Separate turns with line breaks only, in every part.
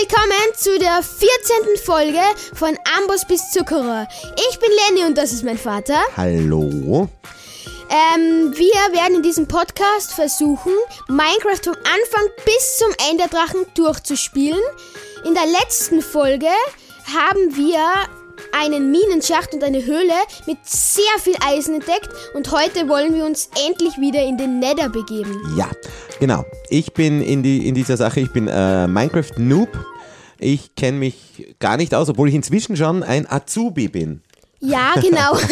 willkommen zu der 14. Folge von Amboss bis Zuckerer. Ich bin Lenny und das ist mein Vater.
Hallo.
Ähm, wir werden in diesem Podcast versuchen, Minecraft vom Anfang bis zum Ende der Drachen durchzuspielen. In der letzten Folge haben wir einen Minenschacht und eine Höhle mit sehr viel Eisen entdeckt und heute wollen wir uns endlich wieder in den Nether begeben.
Ja, genau. Ich bin in, die, in dieser Sache, ich bin äh, Minecraft-Noob. Ich kenne mich gar nicht aus, obwohl ich inzwischen schon ein Azubi bin.
Ja, genau.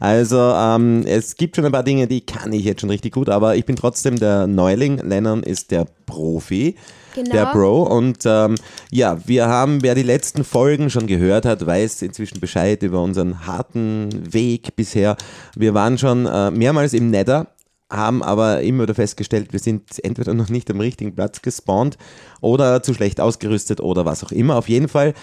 Also ähm, es gibt schon ein paar Dinge, die kann ich jetzt schon richtig gut, aber ich bin trotzdem der Neuling. Lennon ist der Profi.
Genau.
Der Bro. Und ähm, ja, wir haben, wer die letzten Folgen schon gehört hat, weiß inzwischen Bescheid über unseren harten Weg bisher. Wir waren schon äh, mehrmals im Nether, haben aber immer wieder festgestellt, wir sind entweder noch nicht am richtigen Platz gespawnt oder zu schlecht ausgerüstet oder was auch immer. Auf jeden Fall.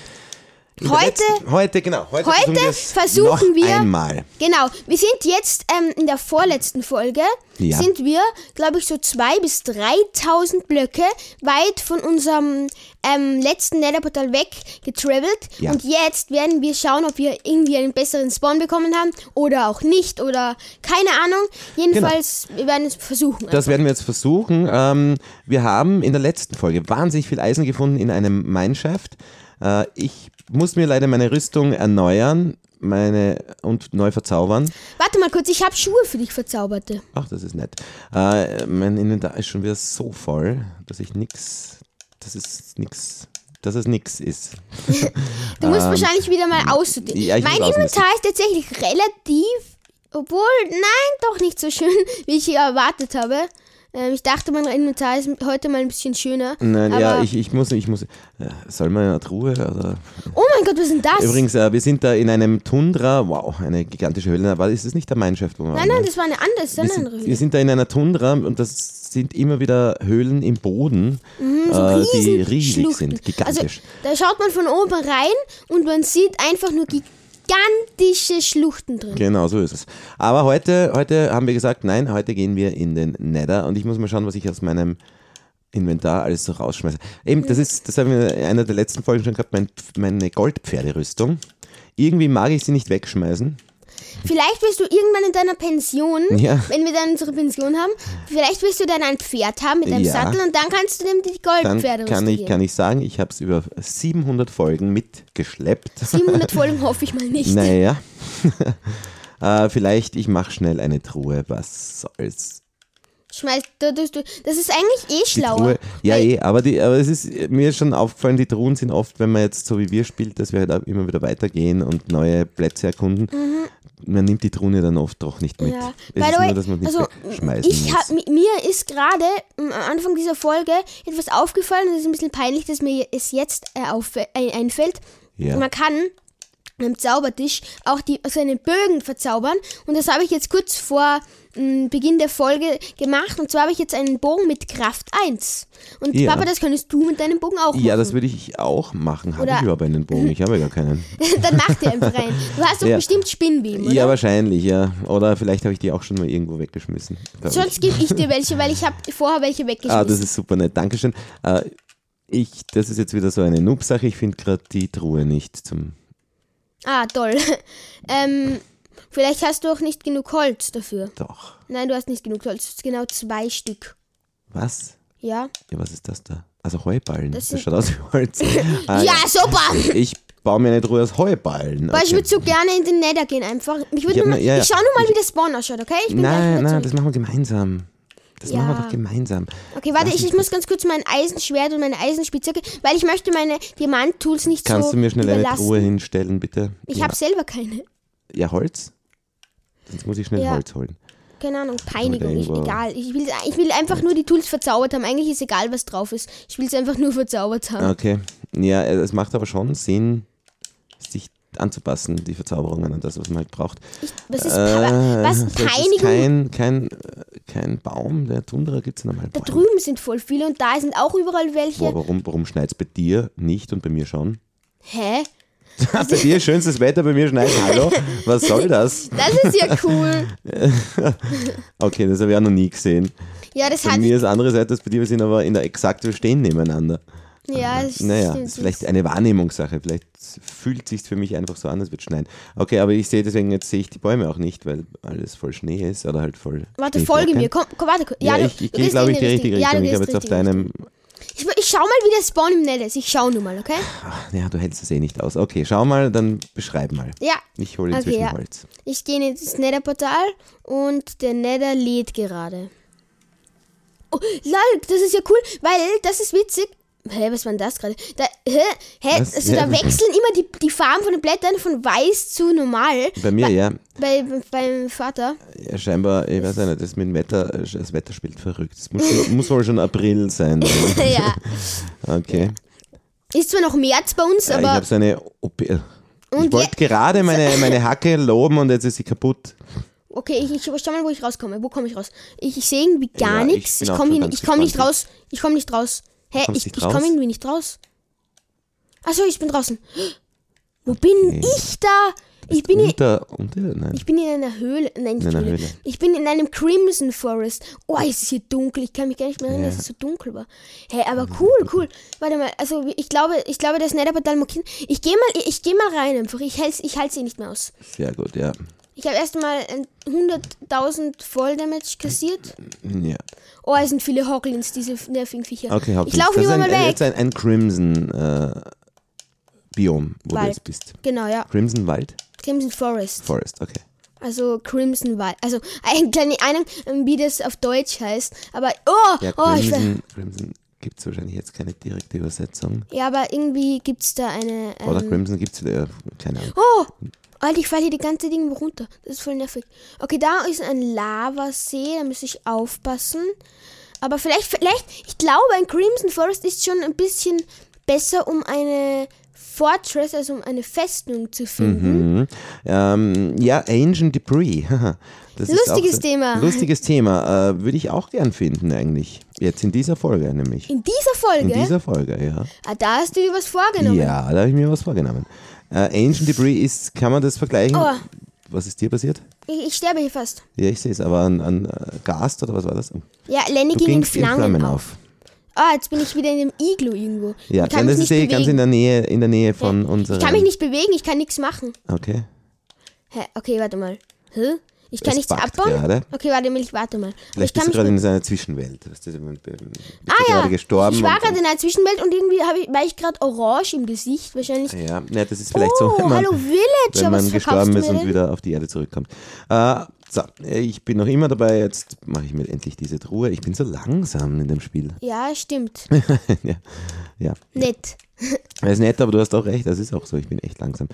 Heute-
letzten, heute, genau. Heute,
Heute versuchen wir-
Einmal.
Genau, wir sind jetzt ähm, in der vorletzten Folge,
Ja.
sind wir, glaube ich, so 2.000 bis 3.000 Blöcke weit von unserem ähm, letzten Netherportal weg getravelt.
Ja.
Und jetzt werden wir schauen, ob wir irgendwie einen besseren Spawn bekommen haben oder auch nicht oder keine Ahnung. Jedenfalls, wir werden es versuchen.
Das werden wir jetzt versuchen. Ähm, wir haben in der letzten Folge wahnsinnig viel Eisen gefunden in einem Mineshaft. Äh, ich muss mir leider meine Rüstung erneuern meine, und neu verzaubern.
Warte mal kurz, ich habe Schuhe für dich verzauberte.
Ach, das ist nett. Äh, mein Inventar ist schon wieder so voll, dass ich nix, das ist nix, dass es nix ist.
Du musst wahrscheinlich wieder mal aussortieren.
Ähm, ja,
mein. Inventar ist tatsächlich relativ, obwohl, nein, doch nicht so schön, wie ich erwartet habe. Ähm, ich dachte, mein Inventar ist heute mal ein bisschen schöner.
Nein, ja, ich, ich muss, ich muss, äh, soll man in einer Truhe oder?
Oh mein Gott, was ist denn das?
Übrigens, äh, wir sind da in einem Tundra, wow, eine gigantische Höhle, aber ist es nicht der Mineshaft, wo wir
nein,
waren,
nein,
ne?
das war eine andere, das ist
wir
eine
sind,
andere
wir
Höhle.
sind da in einer Tundra und das sind immer wieder Höhlen im Boden, äh, die riesig
Schluchten.
sind, gigantisch.
Also, da schaut man von oben rein und man sieht einfach nur gigantische Schluchten drin.
genau, so ist es. Aber heute, heute haben wir gesagt, nein, heute gehen wir in den Nether und ich muss mal schauen, was ich aus meinem Inventar alles so rausschmeiße. Eben, das ist, das haben wir in einer der letzten Folgen schon gehabt, mein, meine Goldpferderüstung. Irgendwie mag ich sie nicht wegschmeißen.
Vielleicht willst du irgendwann in deiner Pension,
Ja.
wenn wir dann unsere Pension haben, vielleicht willst du dann ein Pferd haben mit einem
Ja.
Sattel und dann kannst du dem die
Dann
Goldpferde
kann ich, kann ich sagen, ich habe es über 700 Folgen mitgeschleppt.
700 Folgen hoffe ich mal nicht.
Naja. äh, vielleicht, ich mache schnell eine Truhe, was soll's.
Schmeiß, du, du, du, das ist eigentlich eh schlauer.
Truhe, ja, eh, aber, die, aber es ist mir ist schon aufgefallen, die Truhen sind oft, wenn man jetzt so wie wir spielt, dass wir halt immer wieder weitergehen und neue Plätze erkunden. Man nimmt die ja dann oft doch nicht mit.
Ja.
Es
By
ist nur, dass man nicht
also
wegschmeißen
ich hab, mi- mir ist gerade am Anfang dieser Folge etwas aufgefallen und es ist ein bisschen peinlich, dass mir es jetzt äh, auf, äh, einfällt.
Ja.
Man kann am Zaubertisch auch die, seine Bögen verzaubern und das habe ich jetzt kurz vor mh, Beginn der Folge gemacht und zwar habe ich jetzt einen Bogen mit Kraft 1. Und
Ja.
Papa, das könntest du mit deinem Bogen auch machen.
ja, das würde ich auch machen. Habe ich überhaupt einen Bogen? Ich habe ja gar keinen.
Dann mach dir einfach rein. Du hast doch
Ja.
bestimmt Spinnweben, oder?
Ja, wahrscheinlich, ja. Oder vielleicht habe ich die auch schon mal irgendwo weggeschmissen.
Sonst gebe ich dir welche, weil ich habe vorher welche weggeschmissen.
Ah, das ist super nett. Dankeschön. Äh, ich, das ist jetzt wieder so eine Noob-Sache. Ich finde gerade die Truhe nicht zum.
Ah, toll. ähm, vielleicht hast du auch nicht genug Holz dafür.
Doch.
Nein, du hast nicht genug Holz. Genau zwei Stück.
Was?
Ja?
Ja, was ist das da? Also Heuballen.
Das
Das, schaut aus wie Holz. Ah,
ja, super!
Ich baue mir eine Truhe aus Heuballen.
Weil ich
Okay.
würde so gerne in den Nether gehen einfach. Ich,
Ich
mal,
ja, ja.
ich schau nur mal, wie der Spawn ausschaut, okay? Ich
Nein, nein, das machen wir gemeinsam. Das machen
Ja.
wir doch gemeinsam.
Okay, warte, ich, ich muss ganz kurz mein Eisenschwert und meine Eisenspitzhacke, weil ich möchte meine Diamant-Tools nicht
Kannst
so
du mir schnell eine
überlassen.
Truhe hinstellen, bitte?
Ich
ja.
habe selber keine.
ja, Holz? Sonst muss ich schnell
Ja.
Holz holen.
Keine Ahnung, Peinigung, ich, egal. Ich will, ich will einfach nur die Tools verzaubert haben. Eigentlich ist egal, was drauf ist. Ich will es einfach nur verzaubert haben.
Okay. Ja, äh, es macht aber schon Sinn, sich anzupassen, die Verzauberungen an das, was man halt braucht.
Ich, was ist,
Äh,
was
das ist
Peinigung?
kein, kein, kein Baum, der Tundra gibt es normal
Da
Bäume.
drüben sind voll viele und da sind auch überall welche.
Boah, warum warum schneit es bei dir nicht und bei mir schon?
Hä?
bei dir schönstes Wetter, bei mir schneit. Hallo? Was soll das?
Das ist ja cool.
Okay, das habe ich auch noch nie gesehen.
Ja, das
Bei
hat.
mir ist andere Seite als bei dir, wir sind aber in der exakt, wir stehen nebeneinander.
Ja, das
Naja,
stimmt.
das ist vielleicht eine Wahrnehmungssache. Vielleicht fühlt es sich für mich einfach so an, als würde schneien. Okay, aber ich sehe deswegen, jetzt sehe ich die Bäume auch nicht, weil alles voll Schnee ist oder halt voll.
Warte, folge mir. Komm, komm warte.
Ja,
du-
ich, ich gehe, glaube ich, die richtige
Ja,
Richtung.
du
ich habe jetzt auf deinem.
Ich, ich schau mal, wie der Spawn im Nether ist. Ich schau nur mal, okay?
Ach, ja, du hältst es eh nicht aus. Okay, schau mal, dann beschreib mal.
Ja.
Ich hole
Okay,
inzwischen
ja.
Holz.
Ich gehe in das Nether-Portal und der Nether lädt gerade. Oh, lol, das ist ja cool, weil das ist witzig. Hä, was war denn das gerade? Da, hä, hä,
Was?
also
Ja.
da wechseln immer die, die Farben von den Blättern von weiß zu normal.
Bei mir, ja.
Bei, beim Vater.
ja. Scheinbar, ich weiß nicht, das mit dem Wetter, das Wetter spielt verrückt. Es muss, schon- muss wohl schon April sein.
ja.
Okay.
Ist zwar noch März bei uns,
Ja, ich
aber
habe so eine OP. Ich wollte gerade meine, meine Hacke loben und jetzt ist sie kaputt.
okay, ich, ich schau mal, wo ich rauskomme. Wo komme ich raus? Ich, ich sehe irgendwie gar
Ja, ich
nichts. Ich, komme ich komme nicht
gespannt.
raus. Ich komme nicht raus. Hä,
kommst
ich, ich komme irgendwie nicht raus. Achso, ich bin draußen. Wo bin
Okay.
ich da? Ich bin, hier,
unter, unter, nein.
ich bin in einer Höhle. Nein, nicht
In einer
Höhle.
Höhle.
Ich bin in einem Crimson Forest. Oh, es ist hier dunkel. Ich kann mich gar nicht mehr erinnern,
Ja.
dass es so dunkel war. Hä, aber cool, cool. Warte mal, also ich glaube, ich glaube, das Netherportal markieren. Ich gehe mal, ich gehe mal rein einfach. Ich halte ich halte sie nicht mehr aus.
Sehr gut, ja.
Ich habe erst mal ein 100.000 Volldamage kassiert.
ja.
Oh, es sind viele Hoglins, diese nervigen Viecher.
Okay,
ich
Hopkins.
laufe
das ist
lieber mal weg.
jetzt ein, ein Crimson äh, wo
Wald.
du jetzt bist.
Genau, ja.
Crimson Wald?
Crimson Forest.
Forest, okay.
Also Crimson Wald. Also eine kleine Ahnung, ähm, wie das auf Deutsch heißt. Aber oh,
Ja,
oh ich ver-
Crimson, Crimson gibt es wahrscheinlich jetzt keine direkte Übersetzung.
Ja, aber irgendwie gibt es da eine.
Oder
Ähm,
Crimson gibt es wieder, keine Ahnung.
oh! Alter, ich falle hier die ganze Ding runter. Das ist voll nervig. Okay, da ist ein Lavasee, da muss ich aufpassen. Aber vielleicht, vielleicht, ich glaube, ein Crimson Forest ist schon ein bisschen besser, um eine Fortress, also um eine Festung zu finden.
Mhm. Ähm, ja, Ancient Debris. Das ist
Lustiges
auch so-
Thema.
Lustiges Thema. Äh, Würde ich auch gern finden eigentlich. Jetzt in dieser Folge nämlich.
In dieser Folge?
In dieser Folge, ja.
ah, da hast du dir was vorgenommen.
Ja, da habe ich mir was vorgenommen. Äh, Ancient Debris ist, kann man das vergleichen?
Oh.
Was ist dir passiert?
Ich, ich sterbe hier fast.
Ja, ich sehe es, aber an, an äh, Gast oder was war das?
Ja, Lenny ging in Flammen,
Flammen
auf.
auf.
Ah, jetzt bin ich wieder in dem Iglu irgendwo.
Ja,
ich kann
das ist eh ganz in der Nähe, in der Nähe von unserer.
ich kann mich nicht bewegen, ich kann nichts machen.
Okay.
Hä, okay, warte mal. Hä? Ich kann
Es
nichts abbauen?
gerade.
Okay, warte mal, ich warte mal.
Vielleicht bist du gerade in einer Zwischenwelt. Weißt du,
Ah ja,
gerade gestorben.
ich war gerade in einer Zwischenwelt und irgendwie ich, war ich gerade orange im Gesicht. Wahrscheinlich.
Ja, ja, das ist vielleicht
oh,
so, wenn man,
hallo Villager,
wenn man gestorben ist und wieder auf die Erde zurückkommt. Äh, so, ich bin noch immer dabei. Jetzt mache ich mir endlich diese Truhe. Ich bin so langsam in dem Spiel.
Ja, stimmt.
ja, ja.
Nett.
Das ist nett, aber du hast auch recht. Das ist auch so. Ich bin echt langsam.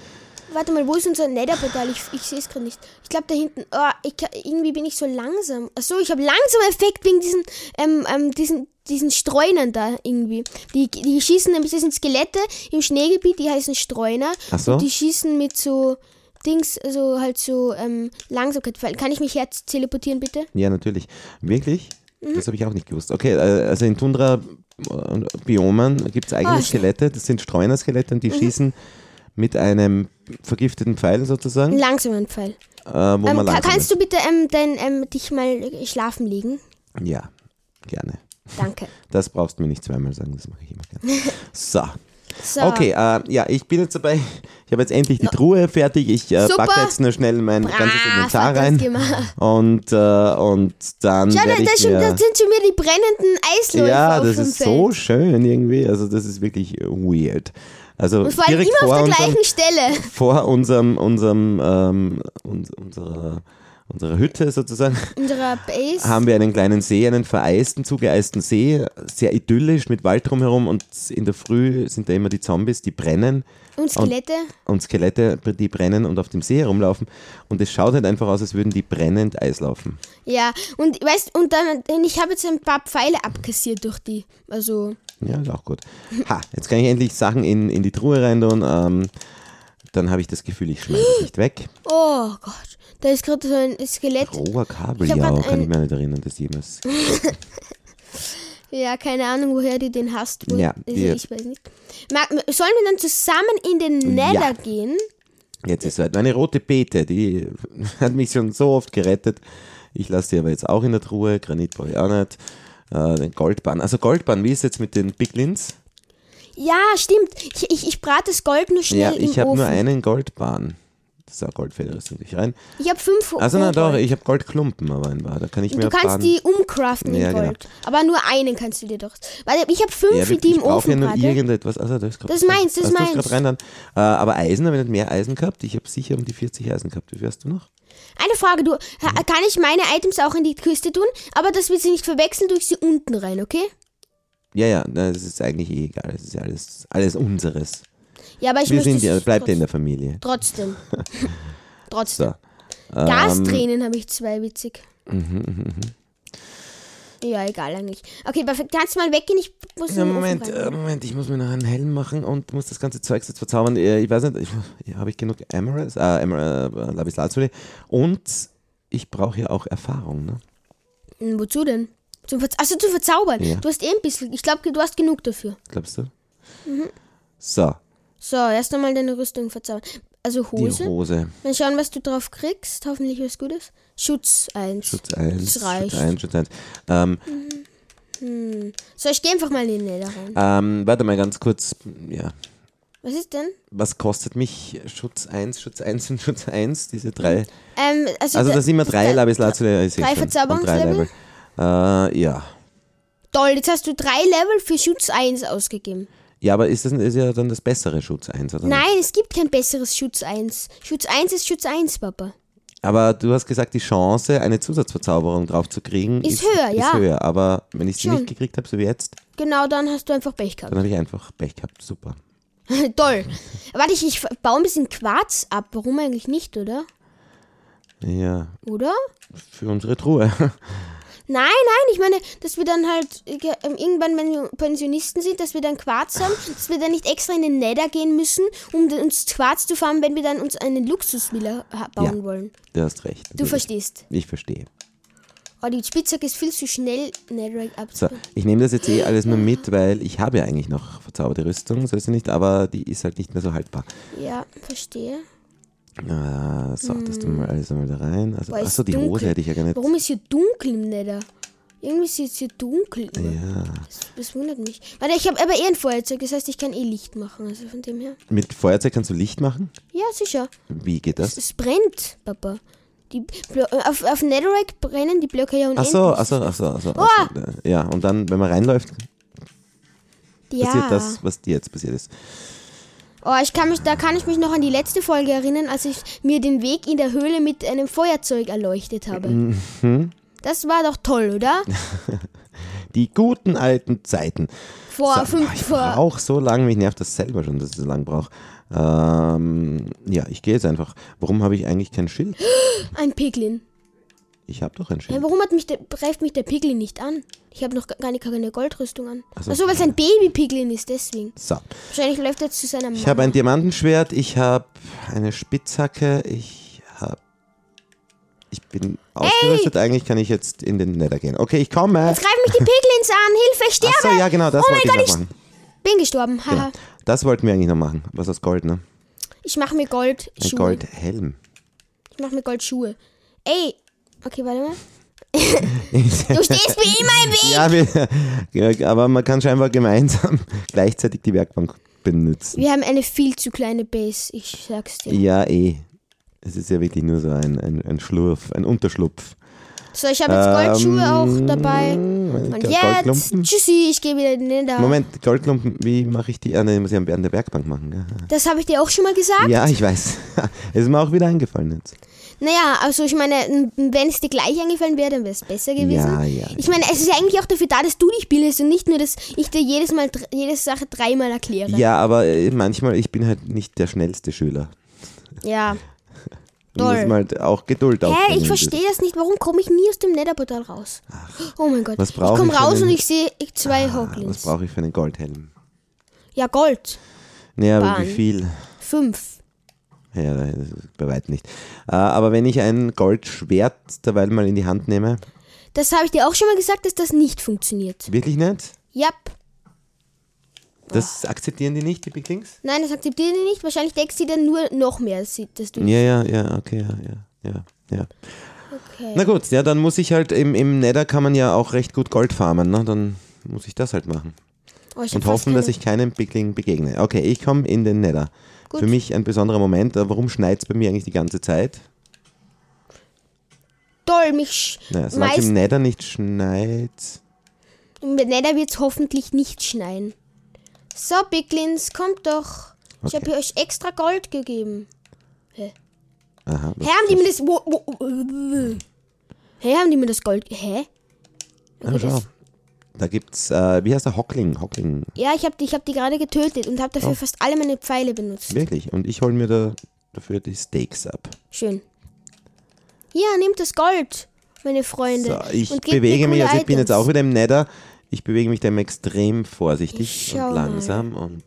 Warte mal, wo ist unser Netherportal? Ich, ich sehe es gerade nicht. Ich glaube da hinten. Oh, ich, irgendwie bin ich so langsam. Achso, ich habe langsam Effekt wegen diesen, ähm, ähm, diesen, diesen Streunern da irgendwie. Die, die schießen nämlich, das sind Skelette im Schneegebiet, die heißen Streuner.
Ach so?
Und die schießen mit so Dings, also halt so ähm, Langsamkeit. Kann ich mich jetzt teleportieren, bitte?
Ja, natürlich. Wirklich?
Mhm.
Das habe ich auch nicht gewusst. Okay, äh, also in Tundra-Biomen gibt es eigene.
Mhm.
Skelette. Das sind Streunerskelette und die schießen mit einem vergifteten Pfeil sozusagen,
Einen langsamen Pfeil.
äh, wo
Ähm,
man langsam
kannst du bitte ähm, dein, ähm, dich mal schlafen legen?
Ja, gerne.
Danke.
Das brauchst du mir nicht zweimal sagen, das mache ich immer gerne. So,
So.
okay, äh, ja, ich bin jetzt dabei. Ich habe jetzt endlich die Truhe fertig. Ich äh, packe jetzt nur schnell mein ganzes
Brav
Inventar
hat das
rein. Und, äh, und dann
Schau, da,
ich
schon,
mir,
da sind schon wieder die brennenden Eisläufe
Ja, das ist
Feld.
so schön irgendwie. Also das ist wirklich weird. Also
Und vor allem
direkt
immer auf der gleichen Stelle.
vor unserem, unserem ähm, uns, unserer, unserer Hütte sozusagen
Unserer Base.
haben wir einen kleinen See, einen vereisten, zugeeisten See, sehr idyllisch mit Wald drumherum und in der Früh sind da immer die Zombies, die brennen
Und Skelette.
und Skelette, die brennen und auf dem See herumlaufen und es schaut halt einfach aus, als würden die brennend Eis laufen.
Ja, und weißt und dann, ich habe jetzt ein paar Pfeile abkassiert durch die. Also,
Ja, ist auch gut. Ha, jetzt kann ich endlich Sachen in, in die Truhe rein tun. Ähm, dann habe ich das Gefühl, ich schneide es nicht weg.
oh Gott, da ist gerade so ein Skelett.
Roher Kabeljau,
Ich
kann ich mir nicht erinnern, dass jemals.
Ja, keine Ahnung, woher du den hast. Wo,
Ja, wir-
ich weiß nicht. Ma- Sollen wir dann zusammen in den Nether
Ja.
gehen?
Jetzt ist halt meine rote Beete, die hat mich schon so oft gerettet. Ich lasse sie aber jetzt auch in der Truhe. Granit brauche ich auch nicht. Äh, den Goldbahn. Also Goldbahn, wie ist jetzt mit den Biglins?
Ja, stimmt. Ich, ich, ich brate das Gold nur schnell
Ja, ich habe nur einen Goldbahn. Das ist auch Goldfederrüstung nicht rein.
Ich habe fünf
Also na doch, ich habe Goldklumpen, aber in wahr. Da kann ich mir
Du kannst die umcraften in
Ja, genau.
Gold. Aber nur einen kannst du dir doch. Weil ich habe fünf,
Ja,
die
ich
im
brauche
Ofen
ja nur irgendetwas. Also, das
Das ist meins, das ist
du's
meins.
grad rein dann. Äh, aber Eisen, habe ich nicht mehr Eisen gehabt. Ich habe sicher um die 40 Eisen gehabt. Wie viel hast du noch?
Eine Frage, du,
Mhm.
ha- kann ich meine Items auch in die Kiste tun? Aber dass wir sie nicht verwechseln, durch sie unten rein, okay?
Ja, ja, das ist eigentlich eh egal. Das ist ja alles, alles unseres.
Ja, aber ich
Wir sind ja, bleibt ja in der Familie.
Trotzdem. trotzdem.
So. Ähm,
Gastränen habe ich zwei, witzig.
mhm,
Ja, egal eigentlich. Okay, perfekt. Kannst du mal weggehen? Ich muss
Ja, Moment, äh, Moment, ich muss mir noch einen Helm machen und muss das ganze Zeug jetzt verzaubern. Äh, Ich weiß nicht, habe ich genug Emeralds, äh, Emerald, äh, Lapislazuli und ich brauche ja auch Erfahrung, ne?
Hm, Wozu denn? Zum Verz Achso, zu verzaubern.
Ja.
Du hast eh ein bisschen. Ich glaube, du hast genug dafür.
Glaubst du?
Mhm.
So,
So, erst einmal deine Rüstung verzaubern. Also
die
Hose.
Hose.
Mal schauen, was du drauf kriegst. Hoffentlich was Gutes. Schutz 1.
Schutz 1,
Das reicht.
Schutz 1, Schutz 1. Ähm,
So, ich gehe einfach mal in den Nether rein.
ähm, warte mal ganz kurz, ja.
Was ist denn?
Was kostet mich Schutz 1, Schutz 1 und Schutz 1, diese drei?
Ähm, also
Also
da-
sind wir drei ich seh
drei Verzauberungslevel?
Level. Äh, ja.
Toll, jetzt hast du drei Level für Schutz 1 ausgegeben.
Ja, aber ist das ist ja dann das bessere Schutz 1, oder?
Nein, es gibt kein besseres Schutz 1. Schutz 1 ist Schutz 1, Papa.
Aber du hast gesagt, die Chance, eine Zusatzverzauberung drauf zu kriegen,
Ist höher,
ist
ja.
höher. Aber wenn ich sie nicht gekriegt habe, so wie jetzt,
Genau, dann hast du einfach Pech gehabt.
dann habe ich einfach Pech gehabt. Super.
Toll. Warte, ich, ich baue ein bisschen Quarz ab. Warum eigentlich nicht, oder?
Ja,
Oder?
für unsere Truhe.
Nein, nein, ich meine, dass wir dann halt äh, ähm, irgendwann, wenn wir Pensionisten sind, dass wir dann Quarz haben, dass wir dann nicht extra in den Nether gehen müssen, um uns Quarz zu farmen, wenn wir dann uns eine Luxusvilla ha- bauen
Ja.
wollen.
Du hast recht.
Du verstehst.
Ich verstehe.
Oh, die Spitzhacke ist viel zu schnell, Netherite
So, ich nehme das jetzt eh alles nur mit, weil ich habe ja eigentlich noch verzauberte Rüstung, so ist sie nicht, aber die ist halt nicht mehr so haltbar.
Ja, verstehe.
Äh, so, das tun wir alles einmal da rein. Also,
Boah,
achso, die
dunkel.
Hose hätte ich ja gar nicht.
Warum ist hier dunkel im Nether? Irgendwie ist es hier dunkel. immer.
Ja,
Das, das wundert mich. Warte, ich habe aber eh ein Feuerzeug, das heißt, ich kann eh Licht machen. Also von dem her.
mit Feuerzeug kannst du Licht machen?
Ja, sicher.
Wie geht das?
Es brennt, Papa. Die Blo auf, auf Netherrack brennen die Blöcke ja unendlich.
so, ach so, ach so, ach so.
Oh!
ach so. Ja, und dann, wenn man reinläuft,
ja.
passiert das, was dir jetzt passiert ist.
Oh, ich kann mich, da kann ich mich noch an die letzte Folge erinnern, als ich mir den Weg in der Höhle mit einem Feuerzeug erleuchtet habe.
Mhm.
Das war doch toll, oder?
Die guten alten Zeiten.
Vor
So,
fünf,
ich
vor,
brauche so lange, mich nervt das selber schon, dass ich so lange brauche. Ähm, ja, ich gehe jetzt einfach. Warum habe ich eigentlich kein Schild?
ein Piglin.
Ich habe doch ein
Ja, warum hat mich der, greift mich der Piglin nicht an? Ich habe noch gar nicht keine Goldrüstung an.
Ach so.
Achso, weil es ein Baby-Piglin ist, deswegen.
So,
Wahrscheinlich läuft er zu seiner Mama.
ich habe ein Diamantenschwert, ich habe eine Spitzhacke, ich habe. Ich bin ausgerüstet, eigentlich kann ich jetzt in den Nether gehen. Okay, ich komme.
Jetzt greifen mich die Piglins an! Hilfe, ich sterbe!
Achso, ja, genau, das
oh mein
wollte ich
Gott,
noch
ich
machen.
bin gestorben. Haha.
Genau. Das wollten wir eigentlich noch machen. Was aus Gold, ne?
Ich mache mir Goldschuhe.
Ein Goldhelm.
Ich mache mir Goldschuhe. Ey, okay, warte mal. Du stehst mir immer im Weg!
ja, wir, ja, aber man kann scheinbar gemeinsam gleichzeitig die Werkbank benutzen.
Wir haben eine viel zu kleine Base, ich sag's dir.
Ja, eh. Es ist ja wirklich nur so ein, ein, ein Schlurf, ein Unterschlupf.
So, ich habe jetzt Goldschuhe auch
Ähm,
dabei.
Moment,
Und jetzt, tschüssi, ich gehe wieder in den da.
Moment, Goldklumpen, wie mache ich die? Ah, ne, muss ich an der Werkbank machen. Gell?
Das habe ich dir auch schon mal gesagt.
Ja, ich weiß. ist mir auch wieder eingefallen jetzt.
Naja, also ich meine, wenn es dir gleich eingefallen wäre, dann wäre es besser gewesen.
Ja, ja.
Ich meine, es ist ja eigentlich auch dafür da, dass du dich bildest und nicht nur, dass ich dir jedes Mal jede Sache dreimal erkläre.
Ja, aber äh, manchmal, ich bin halt nicht der schnellste Schüler.
Ja. Toll.
muss man halt auch Geduld
Hä,
aufbringen.
ich verstehe das nicht. Warum komme ich nie aus dem Netherportal raus? oh mein Gott.
was
ich komme raus
einen-
und ich sehe zwei
Was
Hoglins.
brauche ich für einen Goldhelm?
Ja, Gold.
Naja, aber
Bahn.
wie viel?
Fünf.
Ja, das ist bei weitem nicht. Äh, aber wenn ich ein Goldschwert derweil mal in die Hand nehme,
Das habe ich dir auch schon mal gesagt, dass das nicht funktioniert.
wirklich nicht?
Yep.
Das akzeptieren die nicht, die Piglings?
Nein, das akzeptieren die nicht. Wahrscheinlich denkst du dann nur noch mehr, dass du.
Ja, ja, ja, okay, ja, ja, ja, ja.
Okay.
Na gut, ja, dann muss ich halt im, im Nether kann man ja auch recht gut Gold farmen, ne? Dann muss ich das halt machen.
Oh,
und hoffen, dass ich keinem Pickling begegne. Okay, ich komme in den Nether.
Gut.
Für mich ein besonderer Moment. Warum schneit es bei mir eigentlich die ganze Zeit?
Toll, mich.
Naja, solange es im Nether nicht schneit.
Im Nether wird es hoffentlich nicht schneien. So, Piglins, kommt doch. Ich
Okay.
habe euch extra Gold gegeben.
Aha, was-
Hä, haben die mir das. Wo, wo, wo, hä, haben die mir das Gold. Hä?
Ah, schau. Da gibt's, äh, wie heißt der Hockling? Hockling,
Ja, ich habe die, ich hab die gerade getötet und habe dafür
Oh.
fast alle meine Pfeile benutzt.
wirklich. Und ich hole mir da, dafür die Steaks ab.
Schön. Hier, nehmt das Gold, meine Freunde.
So, ich bewege mich, also ich bin jetzt auch wieder im Nether. Ich bewege mich dann extrem vorsichtig und
mal.
langsam und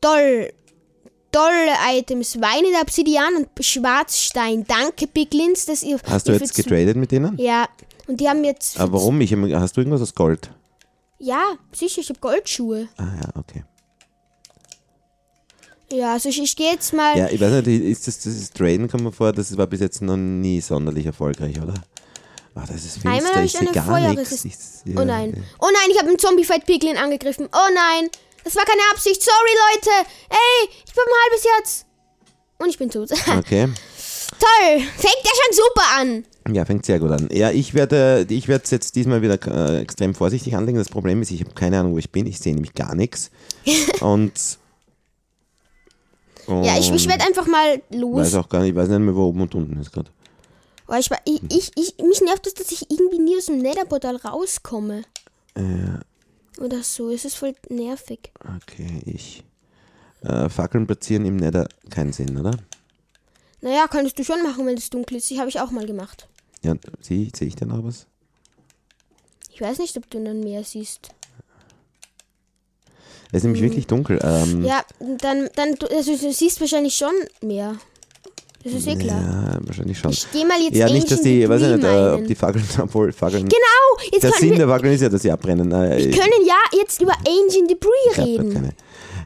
Toll. Tolle Items. Weinende Obsidian und Schwarzstein. Danke, Piglins, dass ihr.
hast du jetzt getradet mit denen?
Ja. Und die haben jetzt.
Aber warum? Ich, hast du irgendwas aus Gold?
Ja, sicher, ich habe Goldschuhe.
Ah ja, okay.
Ja, also ich, ich gehe jetzt mal.
Ja, ich weiß nicht, ist das, das ist Traden, kommt mir vor, das war bis jetzt noch nie sonderlich erfolgreich, oder? Ah, das ist finster,
Einmal
ich
ich
sehe gar
Feuerresist-
nichts. Ich- ja,
Oh nein. Oh nein, ich habe einen Zombie-Fight-Piglin angegriffen. Oh nein. Das war keine Absicht. Sorry, Leute. Ey, ich bin ein halbes Herz. Und ich bin tot.
Okay.
Toll. Fängt ja schon super an.
Ja, fängt sehr gut an. Ja, ich werde ich werde es jetzt diesmal wieder äh, extrem vorsichtig anlegen. Das Problem ist, ich habe keine Ahnung, wo ich bin. Ich sehe nämlich gar nichts. Und, und
Ja, ich, ich werde einfach mal
weiß
los.
auch gar nicht, ich weiß nicht mehr, wo oben und unten ist gerade.
Oh, ich, ich, ich, ich, mich nervt es, dass ich irgendwie nie aus dem Netherportal rauskomme. Oder so. Es ist voll nervig.
Okay, ich. Äh, Fackeln platzieren im Nether, keinen Sinn, oder?
Naja, könntest du schon machen, wenn es dunkel ist. Die habe ich auch mal gemacht.
Ja, sehe seh ich da noch was?
Ich weiß nicht, ob du dann mehr siehst.
Es ist nämlich wirklich dunkel. Ähm.
Ja, dann, dann du, also du siehst wahrscheinlich schon mehr. Das ist eh klar.
ja, wahrscheinlich schon.
Ich gehe mal jetzt
Ja, nicht, dass die, weiß ich nicht, äh, ob die Fackeln, obwohl Fackeln.
Genau, jetzt
Der Sinn der Fackeln ist ja, dass sie abbrennen. Äh,
wir können ja jetzt über Ancient Debris reden.
keine.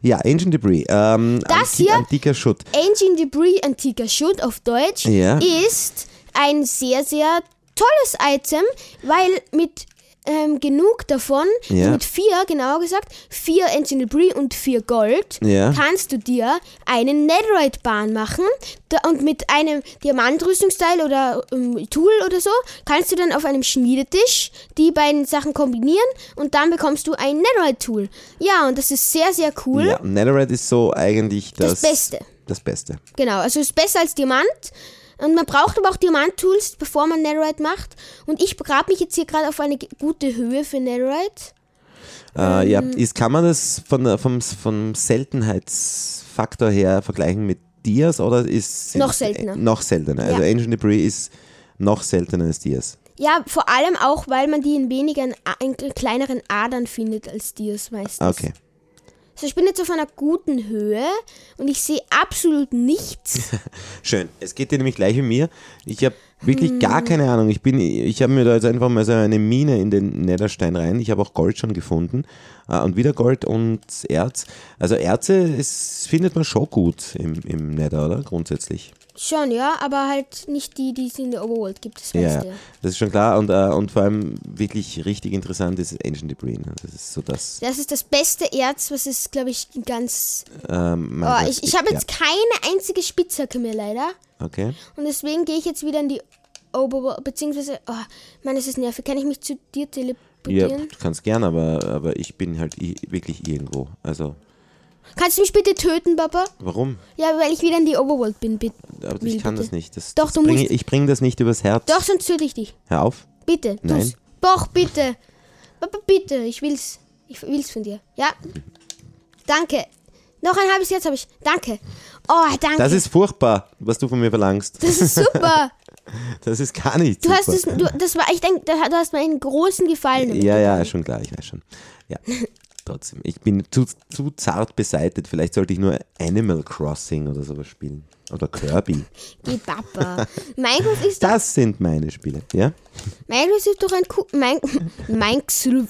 Ja, Ancient Debris. Ähm,
Das
anti
hier?
Antiker Schutt.
Ancient Debris Antiker Schutt auf Deutsch
Ja.
ist ein sehr, sehr tolles Item, weil mit ähm, genug davon,
Ja.
mit vier, genauer gesagt, vier Ancient Debris und vier Gold,
Ja.
kannst du dir einen Netherite-Bahn machen da, und mit einem Diamantrüstungsteil oder ähm, Tool oder so kannst du dann auf einem Schmiedetisch die beiden Sachen kombinieren und dann bekommst du ein Netherite-Tool. Ja, und das ist sehr, sehr cool.
Ja, Netherite ist so eigentlich das,
Das Beste.
Das Beste.
Genau, also ist besser als Diamant. Und man braucht aber auch Diamant-Tools, bevor man Netherite macht. Und ich grab mich jetzt hier gerade auf eine gute Höhe für Netherite.
Äh, ja,
Ähm.
ist, kann man das von, vom, vom Seltenheitsfaktor her vergleichen mit Dias oder ist
Noch seltener.
Äh, noch seltener. Also
Ja.
Ancient Debris ist noch seltener als Dias.
Ja, vor allem auch, weil man die in weniger in kleineren Adern findet als Dias meistens.
Okay.
Also ich bin jetzt auf einer guten Höhe und ich sehe absolut nichts.
Schön. Es geht dir nämlich gleich wie mir. Ich habe wirklich
Hm.
gar keine Ahnung. Ich bin, ich habe mir da jetzt einfach mal so eine Mine in den Netherstein rein. Ich habe auch Gold schon gefunden äh, und wieder Gold und Erz. Also Erze ist, findet man schon gut im, im Nether, oder? Grundsätzlich.
Schon, ja, aber halt nicht die, die es in der Overworld gibt, das
Ja, ja,
ja.
das ist schon klar. Und, äh, und vor allem wirklich richtig interessant ist Ancient Debris. ne? Das ist so das.
Das ist das beste Erz, was es, glaube ich, ganz...
Ähm,
Oh, ich ich habe jetzt
ja.
keine einzige Spitzhacke mehr, leider.
Okay.
Und deswegen gehe ich jetzt wieder in die Overworld, beziehungsweise, oh, Mann, es ist nervig. Kann ich mich zu dir
Ja,
teleportieren?
du kannst gern, aber, aber ich bin halt wirklich irgendwo. Also,
Kannst du mich bitte töten, Papa?
warum?
Ja, weil ich wieder in die Overworld bin, bitte.
Aber ich kann
bitte.
das nicht. Das,
Doch,
das
du
bring,
musst-
Ich bringe das nicht übers Herz.
Doch, sonst töte ich dich.
Hör auf.
Bitte, tu's.
Nein.
Doch, bitte. Papa, bitte, ich will's. Ich will's von dir. Ja? Danke. Noch ein halbes Herz habe ich. Danke. Oh, danke.
Das ist furchtbar, was du von mir verlangst.
das ist super.
Das ist gar nicht
Du
super.
hast es, du, das war, ich denke, du hast mir einen großen Gefallen
ja, ja, schon klar, ich weiß schon. Ja, trotzdem. Ich bin zu, zu zart beseitet. Vielleicht sollte ich nur Animal Crossing oder sowas spielen. Oder Kirby.
Geh, Papa. Minecraft ist doch,
Das sind meine Spiele, ja?
Minecraft ist doch ein cool, Min Minecraft,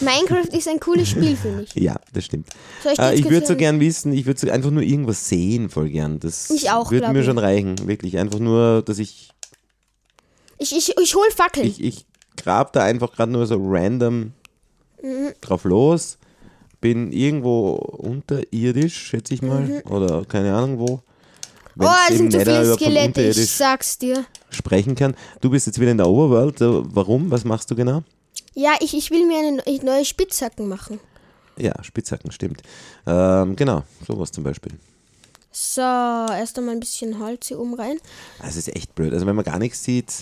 Minecraft, ist ein cooles Spiel, finde ich.
Ja, das stimmt.
Ich
Äh, ich würde so gern wissen, ich würde so einfach nur irgendwas sehen, voll gern. Das
Ich auch,
würde
glaub
mir
ich.
schon reichen, wirklich. Einfach nur, dass ich,
Ich, ich, ich hol Fackeln.
ich, ich grab da einfach gerade nur so random drauf los, bin irgendwo unterirdisch, schätze ich mal, oder keine Ahnung wo.
Oh,
Wenn's
es
im
sind zu viele Skelette, ich sag's dir.
sprechen kann. Du bist jetzt wieder in der Overworld. äh, Warum? Was machst du genau?
Ja, ich, ich will mir eine ne- neue Spitzhacken machen.
Ja, Spitzhacken, stimmt. Ähm, genau, sowas zum Beispiel.
So, erst einmal ein bisschen Holz hier oben rein.
Es ist echt blöd. Also wenn man gar nichts sieht,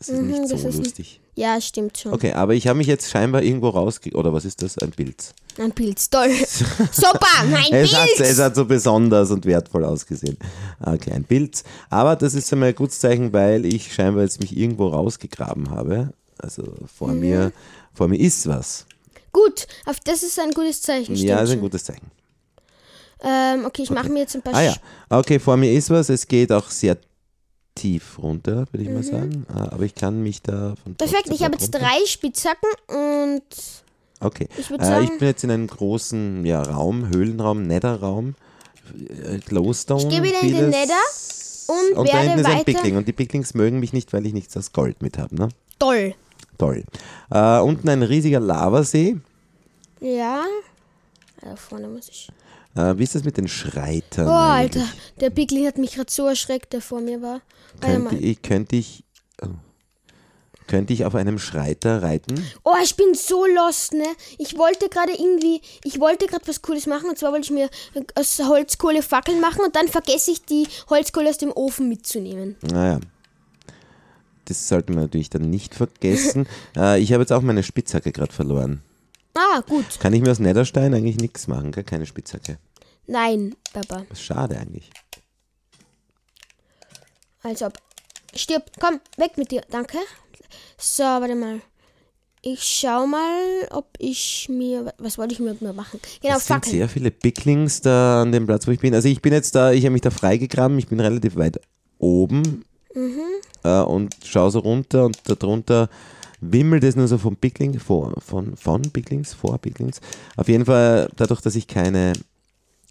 das ist nicht
Mhm,
so
das ist
lustig.
Ja, stimmt schon.
Okay, aber ich habe mich jetzt scheinbar irgendwo rausge... Oder was ist das? Ein Bild.
Ein Pilz, toll. Super, mein
Es hat,
Pilz.
es hat so besonders und wertvoll ausgesehen. Okay, ein Bild. Aber das ist einmal ein gutes Zeichen, weil ich scheinbar jetzt mich irgendwo rausgegraben habe. Also vor
Mhm.
mir, vor mir ist was.
Gut, auf das ist ein gutes Zeichen.
Ja, das ist ein
schon.
gutes Zeichen.
Ähm, okay, ich mache mir jetzt ein paar
Ah ja, okay, vor mir ist was. Es geht auch sehr tief runter, würde ich mal
Mhm.
sagen. Ah, Aber ich kann mich da von
Perfekt, ich habe jetzt drei Spitzhacken und
Okay.
ich
äh, ich bin jetzt in einem großen ja, Raum, Höhlenraum, Netherraum, äh, Glowstone.
Ich gehe wieder in den. Nether und
Und da
werde
hinten ist ein
weiter-
Pickling und die Picklings mögen mich nicht, weil ich nichts aus Gold mit habe. Ne?
toll.
Toll. Äh, unten ein riesiger Lavasee.
Ja. Da vorne muss ich.
Äh, wie ist das mit den Schreitern?
Oh,
eigentlich?
Alter, der Pickling hat mich gerade so erschreckt, der vor mir war.
Könnte ich, könnte ich, oh. könnte ich auf einem Schreiter reiten?
Oh, ich bin so lost, ne? Ich wollte gerade irgendwie, ich wollte gerade was Cooles machen und zwar wollte ich mir aus Holzkohle Fackeln machen und dann vergesse ich die Holzkohle aus dem Ofen mitzunehmen.
Naja. Das sollten wir natürlich dann nicht vergessen. äh, ich habe jetzt auch meine Spitzhacke gerade verloren.
Ah, gut.
Kann ich mir aus Netherstein eigentlich nichts machen, gell? keine Spitzhacke.
Nein, Papa.
Ist schade eigentlich.
Also, ob. Stirb, komm, weg mit dir, danke. So, warte mal. Ich schau mal, ob ich mir. Was wollte ich mir mir machen? Genau,
es sind
Fackeln.
sehr viele Picklings da an dem Platz, wo ich bin. Also ich bin jetzt da, ich habe mich da freigegraben, ich bin relativ weit oben
Mhm.
äh, und schaue so runter und darunter wimmelt es nur so von Pickling, vor, von, von Picklings, vor Picklings. Auf jeden Fall, dadurch, dass ich keine,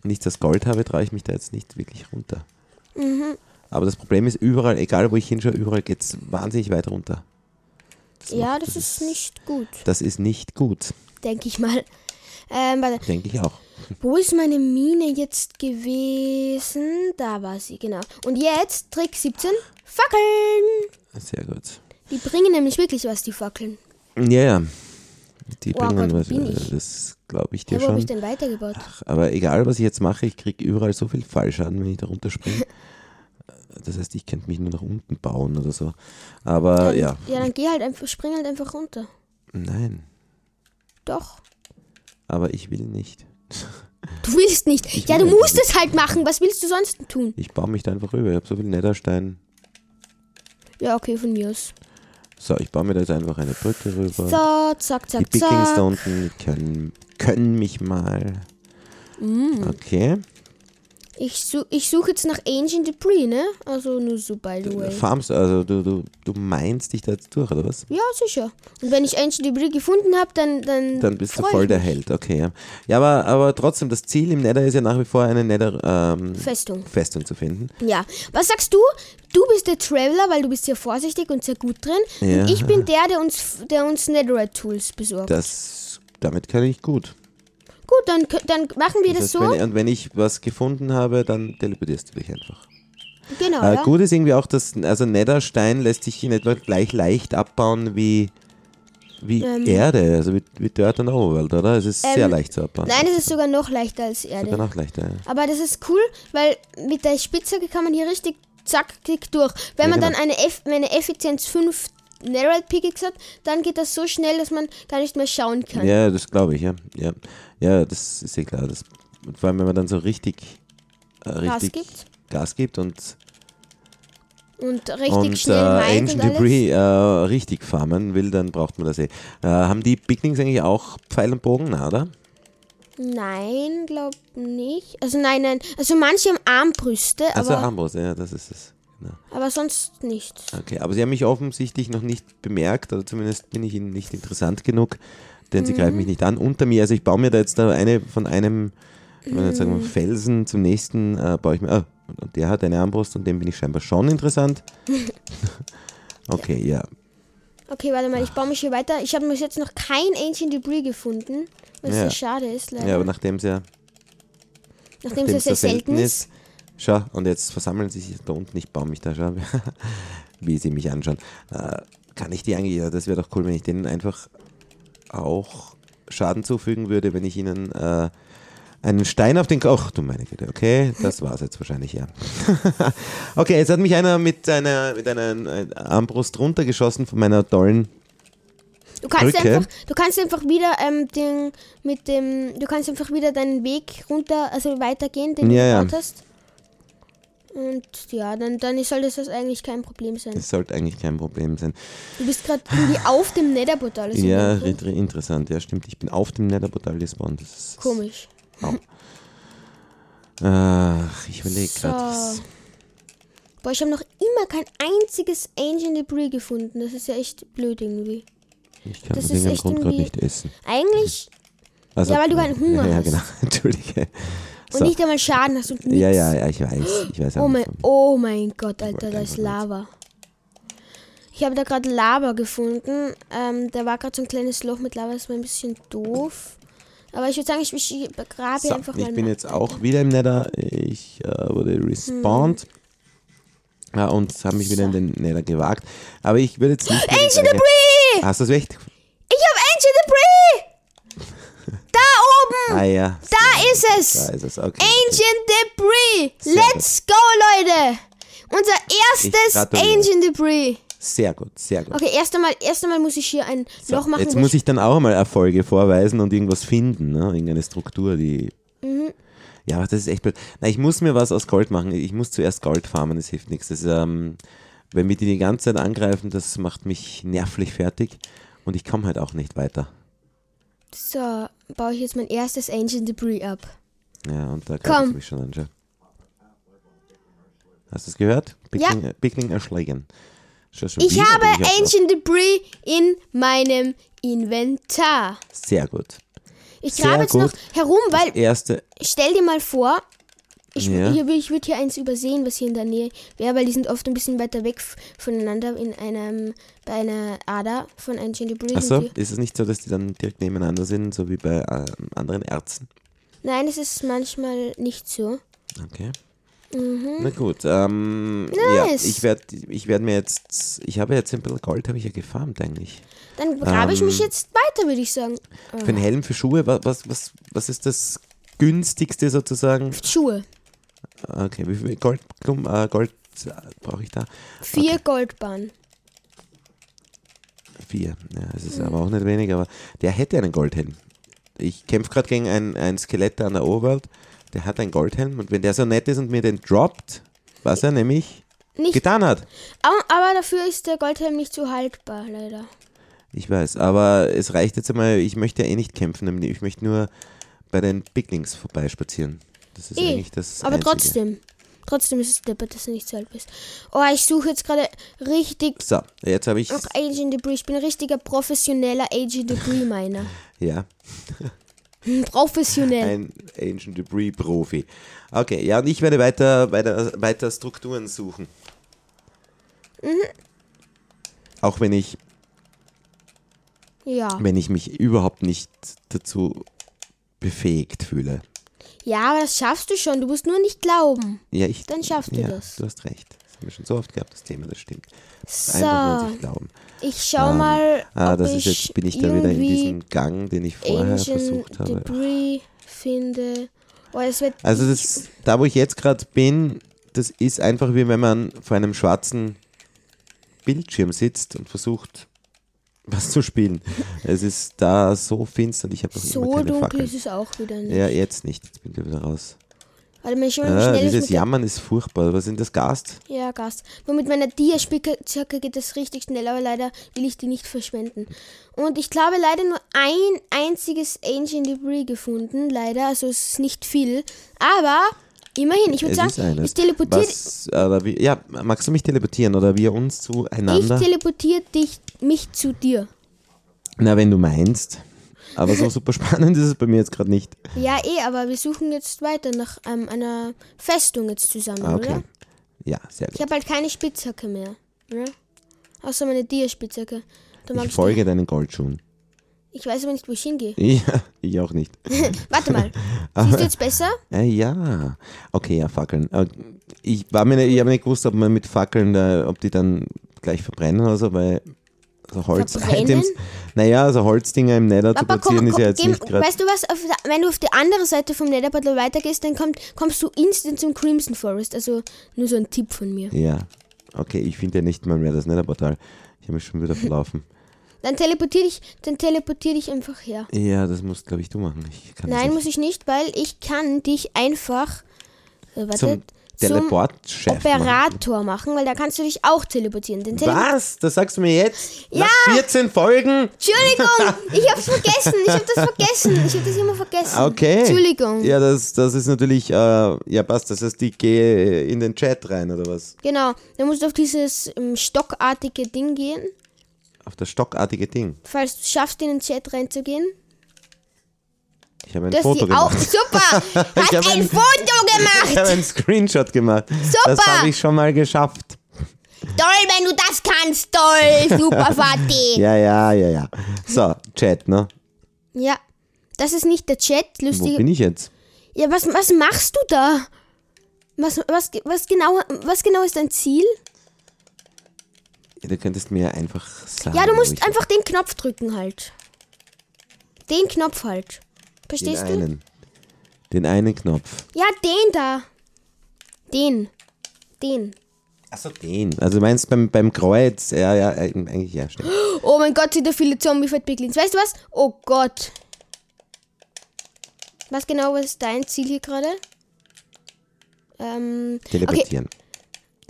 nichts aus Gold habe, traue ich mich da jetzt nicht wirklich runter.
Mhm.
Aber das Problem ist, überall, egal wo ich hinschaue, überall geht es wahnsinnig weit runter. Das
Ja,
macht-
das ist nicht gut,
Das ist nicht gut,
denke ich mal. Ähm,
denke ich auch.
Wo ist meine Mine jetzt gewesen? Da war sie, genau. Und jetzt Trick 17. Fackeln!
Sehr gut.
Die bringen nämlich wirklich was, die Fackeln.
Ja, ja. Die
Oh
bringen
Gott, wo
was,
ich?
das glaube ich dir
Ja, wo habe ich
schon.
denn weitergebaut?
Ach, aber egal, was ich jetzt mache, ich kriege überall so viel Fallschaden, wenn ich da runterspringe. Das heißt, ich könnte mich nur nach unten bauen oder so. Aber ja,
Ja, dann geh halt einfach, spring halt einfach runter.
nein,
Doch.
aber ich will nicht.
Du willst nicht.
Ich
ja,
will
du musst es halt machen. Was willst du sonst tun?
Ich baue mich da einfach rüber. Ich habe so viel Netherstein.
Ja, okay, von mir aus.
So, ich baue mir da jetzt einfach eine Brücke rüber.
So, zack,
Die
zack,
Picklings da
zack.
unten können, können mich mal.
Mm.
Okay.
Ich, su ich suche jetzt nach Ancient Debris, ne? Also nur so, by the way.
Farmst, also du, du, du meinst dich da jetzt durch, oder was?
Ja, sicher. Und wenn ich Ancient Debris gefunden habe, dann, dann.
Dann bist du voll der. Held, okay. Ja, ja aber, aber trotzdem, das Ziel im Nether ist ja nach wie vor eine Nether-Festung
Festung.
zu finden.
Ja. Was sagst du? Du bist der Traveler, weil du bist sehr vorsichtig und sehr gut drin.
Ja.
Und ich bin der, der uns, der uns Netherite Tools besorgt.
Das, damit kann ich gut.
Gut, dann, dann machen wir das,
heißt,
so.
wenn, und wenn ich was gefunden habe, dann teleportierst du dich einfach.
genau,
Äh,
ja.
Gut ist irgendwie auch, dass also Netherstein lässt sich in etwa gleich leicht abbauen wie, wie
Ähm.
Erde, also wie, wie Dirt und Overworld, oder? Es ist sehr
Ähm,
leicht zu abbauen.
Nein, es ist sogar noch leichter als Erde.
Sogar noch leichter. Ja.
Aber das ist cool, weil mit der Spitzhacke kann man hier richtig zackig durch. Wenn
Ja,
man
genau.
dann eine, Eff eine Effizienz 5 Netherite Pickaxe hat, dann geht das so schnell, dass man gar nicht mehr schauen kann.
Ja, das glaube ich, ja. ja. Ja, das ist eh klar. Das, vor allem, wenn man dann so richtig, äh,
Gas
richtig
gibt
Gas gibt und,
und richtig
und äh,
schnell und
Ancient
alles.
Debris äh, richtig farmen will, dann braucht man das eh. Äh, haben die Picnics eigentlich auch Pfeil und Bogen? Na, oder?
Nein, glaub nicht. Also nein, nein. Also manche haben Armbrüste,
Also
aber,
Armbrust, ja, das ist es. Genau.
aber sonst nicht.
Okay, aber sie haben mich offensichtlich noch nicht bemerkt, oder zumindest bin ich ihnen nicht interessant genug, denn sie greifen mich nicht an. Unter mir, also ich baue mir da jetzt da eine von einem, wenn wir jetzt sagen, Felsen zum nächsten, äh, baue ich mir, ah, und- der hat eine Armbrust und dem bin ich scheinbar schon interessant. okay, ja.
Okay, warte mal, ich baue mich hier weiter. Ich habe bis jetzt noch kein Ancient Debris gefunden, was
Ja.
sehr schade ist, leider.
Ja, aber nachdem es ja
Nachdem
nachdem
es ja sehr selten ist.
Schau, und jetzt versammeln sie sich da unten. Ich baue mich da, schau, wie sie mich anschauen. Äh, kann ich die eigentlich, ja, das wäre doch cool, wenn ich denen einfach auch Schaden zufügen würde, wenn ich ihnen äh, einen Stein auf den Kopf. Ach du meine Güte, okay, das war es jetzt wahrscheinlich, ja. okay, jetzt hat mich einer mit einer, mit einer äh, Armbrust runtergeschossen von meiner tollen.
Du kannst
Brücke.
einfach, du kannst einfach wieder ähm, den, mit dem, du kannst einfach wieder deinen Weg runter, also weitergehen, den
Ja,
du
ja.
gebaut hast. Und ja, dann, dann sollte das eigentlich kein Problem sein.
Das sollte eigentlich kein Problem sein.
Du bist gerade irgendwie auf dem Netherportal.
Ja, interessant, ja, stimmt. Ich bin auf dem Netherportal gespawnt. Das ist
komisch.
Ach, ich überlege
So.
gerade.
Boah, ich habe noch immer kein einziges Ancient Debris gefunden. Das ist ja echt blöd irgendwie.
Ich kann
Das
dem
echt
Grund gerade nicht essen.
Eigentlich
Also,
Ja, weil du keinen Hunger
ja, Ja,
hast.
genau. Entschuldige.
Und
So.
nicht einmal Schaden hast und nichts.
Ja, ja, ja, ich weiß. Ich weiß
Oh mein, oh mein Gott, Alter, da ist. Lava. Ich habe da gerade Lava gefunden. Ähm, da war gerade so ein kleines Loch mit Lava, das war ein bisschen doof. Aber ich würde sagen, ich, ich begrabe
So,
einfach
ich
mal.
bin jetzt auch wieder im Nether. Ich äh, wurde respawned. Ja, und habe mich wieder in den Nether gewagt. Aber ich würde jetzt nicht.
Ancient Debris!
Hast du es echt?
Ich habe Ancient Debris! Da oben!
Ah ja.
Da ist es!
Da ist es, okay.
Ancient Debris!
Sehr
Let's go, Leute! Unser erstes. Ancient Debris.
Sehr gut, sehr gut.
Okay, erst einmal, erst einmal muss ich hier ein
So,
Loch machen.
jetzt muss ich dann auch mal Erfolge vorweisen und irgendwas finden, ne? irgendeine Struktur, die.
Mhm.
Ja, das ist echt blöd. Na, ich muss mir was aus Gold machen. Ich muss zuerst Gold farmen, das hilft nichts. Das, ähm, wenn wir die die ganze Zeit angreifen, das macht mich nervlich fertig und ich komme halt auch nicht weiter.
So, baue ich jetzt mein erstes Ancient Debris ab.
Ja, und da kann ich mich schon anschauen. Hast du es gehört? Pickling, Pickling erschlägen. Schon- schon
Ich habe Ancient Debris in meinem Inventar.
Sehr gut.
Ich grabe jetzt
gut.
noch herum, weil
Erste,
stell dir mal vor, ich,
Ja.
hier, ich würde hier eins übersehen, was hier in der Nähe wäre, weil die sind oft ein bisschen weiter weg voneinander in einem, bei einer Ader von Ancient Debris.
achso, ist es nicht so, dass die dann direkt nebeneinander sind, so wie bei ähm, anderen Ärzten?
Nein, es ist manchmal nicht so.
Okay. Na gut, ähm, ja,
Mhm. Nice.
ich werde ich werd mir jetzt, ich habe jetzt ein bisschen Gold, habe ich ja gefarmt eigentlich.
Dann grabe ich mich
Ähm.
jetzt weiter, würde ich sagen.
Für einen Helm, für Schuhe, wa- was, was, was ist das günstigste sozusagen?
Schuhe.
Okay, wie viel Gold, äh, Gold äh, brauche ich da?
Vier Goldbahnen.
Vier. Ja, es ist aber auch nicht wenig, aber der hätte einen Goldhelm. Ich kämpfe gerade gegen ein, ein Skelett an der Overworld, der hat einen Goldhelm und wenn der so nett ist und mir den droppt, was er nämlich
Nicht,
getan hat.
aber, dafür ist der Goldhelm nicht so haltbar, leider.
Ich weiß, aber es reicht jetzt einmal, ich möchte ja eh nicht kämpfen, ich möchte nur bei den Piglings vorbeispazieren. Das ist
Eh,
eigentlich das
Aber
Einzige.
trotzdem. Trotzdem ist es deppert, dass er nicht so alt ist. Oh, ich suche jetzt gerade richtig
So, jetzt habe ich,
nach Agent Debris. Ich bin ein richtiger professioneller Agent Debris Miner.
ja,
Hm, Professionell.
ein Ancient Debris Profi. Okay, ja, und ich werde weiter, weiter, weiter Strukturen suchen.
Mhm.
Auch wenn ich,
Ja.
wenn ich mich überhaupt nicht dazu befähigt fühle.
Ja, aber das schaffst du schon. Du musst nur nicht glauben.
Ja, ich,
Dann schaffst du
ja,
das.
Du hast recht. Das haben wir schon so oft gehabt, das Thema, das stimmt. Einfach nur
So,
sich glauben.
ich schau mal,
Ah, das ist jetzt, bin ich da wieder in diesem Gang, den ich vorher versucht habe.
Debris finde. Oh, es wird
Also das, da wo ich jetzt gerade bin, das ist einfach wie wenn man vor einem schwarzen Bildschirm sitzt und versucht, was zu spielen. Es ist da so finster und ich habe noch immer
so
keine
dunkel ist es auch wieder nicht.
Ja, jetzt nicht, jetzt bin ich wieder raus.
Warte mal, ich
Ah,
schnell ich
dieses Jammern ist furchtbar. Was sind das Gast?
Ja, Gast. Nur mit meiner Dia-Spitzhacke geht das richtig schnell, aber leider will ich die nicht verschwenden. Und ich glaube leider nur ein einziges Ancient Debris gefunden, leider. Also es ist nicht viel. Aber immerhin, ich würde sagen,
ist
ich teleportiere
ja, magst du mich teleportieren oder wir uns
ich
zueinander?
teleportiere dich mich zu dir.
Na, wenn du meinst. Aber so super spannend ist es bei mir jetzt gerade nicht.
Ja, eh, aber wir suchen jetzt weiter nach ähm, einer Festung jetzt zusammen,
Ah, okay.
oder?
Ja, sehr
Ich
gut.
habe halt keine Spitzhacke mehr. Ne? Außer meine Dia-Spitzhacke. Da
Ich folge deinen Goldschuhen.
Ich weiß aber nicht, wo ich hingehe.
Ja, ich auch nicht.
Warte mal. Siehst du jetzt besser?
Äh, ja. Okay, ja, Fackeln. Äh, Ich war mir nicht, ich habe nicht gewusst, ob man mit Fackeln, da, ob die dann gleich verbrennen oder so, weil so
Verbrennen?
Holz-Items, naja, so Holzdinger im Nether zu
Papa,
platzieren ist ja jetzt nicht gerade.
weißt du was, der, wenn du auf die andere Seite vom Nether Portal weitergehst, dann kommt, kommst du instant zum Crimson Forest. Also nur so ein Tipp von mir.
Ja. Okay, ich finde ja nicht mal mehr das Netherportal. Ich habe mich schon wieder verlaufen.
Dann teleportier dich, dann teleportier dich einfach her.
Ja, das musst, glaube ich, du machen. Ich
Nein, muss ich nicht, weil ich kann dich einfach äh, warte,
zum Teleport-Chef machen.
Operator machen, weil da kannst du dich auch teleportieren. Den Tele
Was? Das sagst du mir jetzt?
Ja.
Nach 14 Folgen?
Entschuldigung, ich hab's vergessen. Ich hab das vergessen. Ich hab das immer vergessen.
Okay.
Entschuldigung.
Ja, das, das ist natürlich, äh, ja passt, das heißt, ich gehe in den Chat rein, oder was?
Genau, dann musst du auf dieses ähm, stockartige Ding gehen.
Auf das stockartige Ding.
Falls du schaffst, in den Chat reinzugehen.
Ich habe ein
Du hast
Foto
die auch.
gemacht.
Super!
Hab
ein
ein-
Foto
Ich habe
gemacht!
einen Screenshot gemacht. Das
Super.
habe ich schon mal geschafft.
Toll, wenn du das kannst, toll! Super, Vati!
Ja, ja, ja, ja. So, Chat, ne?
Ja. Das ist nicht der Chat,
Wo
lustig.
bin ich jetzt?
Ja, was, was machst du da? Was, was, was, genau, was genau ist dein Ziel?
Ja, du könntest mir einfach sagen.
Ja, du
wo
musst einfach den Knopf drücken halt. Den Knopf halt.
den
Verstehst du?
einen. Den einen Knopf.
Ja, den da. Den. Den.
Achso, den. Also du meinst beim, beim Kreuz, ja, ja, eigentlich ja, stimmt.
Oh mein Gott, sind da viele Zombie-Fettpiglins. Weißt du was? Oh Gott. Was genau ist dein Ziel hier gerade? Ähm, okay,
Teleportieren.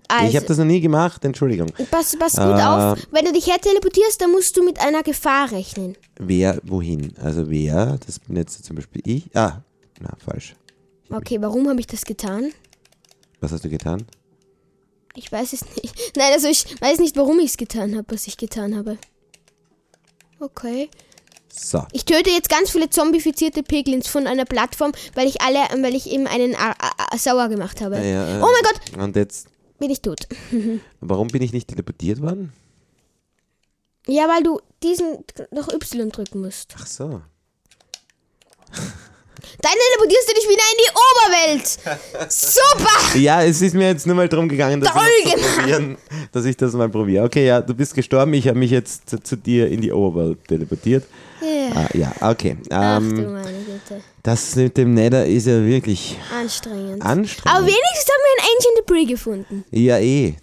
also,
Ich habe das noch nie gemacht, Entschuldigung.
pass, pass gut
Äh,
auf. Wenn du dich her teleportierst, dann musst du mit einer Gefahr rechnen.
Wer, wohin? Also wer, das bin jetzt zum Beispiel ich. Ah, na, falsch.
Okay, warum habe ich das getan?
Was hast du getan?
Ich weiß es nicht. Nein, also ich weiß nicht, warum ich es getan habe, was ich getan habe. Okay.
So.
Ich töte jetzt ganz viele zombifizierte Piglins von einer Plattform, weil ich alle, weil ich eben einen A A A sauer gemacht habe.
Ja, äh,
Oh mein Gott,
Und jetzt,
bin ich tot.
warum bin ich nicht teleportiert worden?
Ja, weil du diesen noch Y drücken musst.
Ach so.
Dann teleportierst du dich wieder in die Oberwelt. Super!
Ja, es ist mir jetzt nur mal darum gegangen, dass, ich, das probieren, dass ich das mal probiere. Okay, ja, du bist gestorben, ich habe mich jetzt zu, zu dir in die Oberwelt teleportiert.
Ja.
Ah, ja, okay.
Ach du
Ähm,
meine Güte.
das mit dem Nether ist ja wirklich
Anstrengend.
anstrengend.
Aber wenigstens haben wir ein Ancient Debris gefunden.
Ja, eh.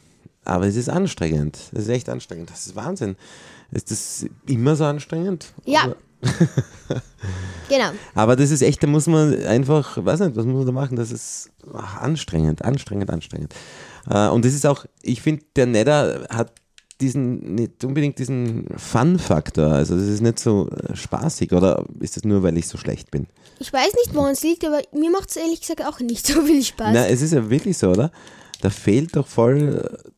Aber es ist anstrengend. Es ist echt anstrengend. Das ist Wahnsinn. Ist das immer so anstrengend?
Ja.
Aber,
Genau.
aber das ist echt, da muss man einfach, weiß nicht, was muss man da machen? Das ist ach, anstrengend, anstrengend, anstrengend. Äh, und das ist auch, ich finde, der Nether hat diesen, nicht unbedingt diesen Fun-Faktor. Also, das ist nicht so äh, spaßig. Oder ist das nur, weil ich so schlecht bin?
Ich weiß nicht, woran es liegt, aber mir macht es ehrlich gesagt auch nicht so viel Spaß.
Na, es ist ja wirklich so, oder? Da fehlt doch voll. äh,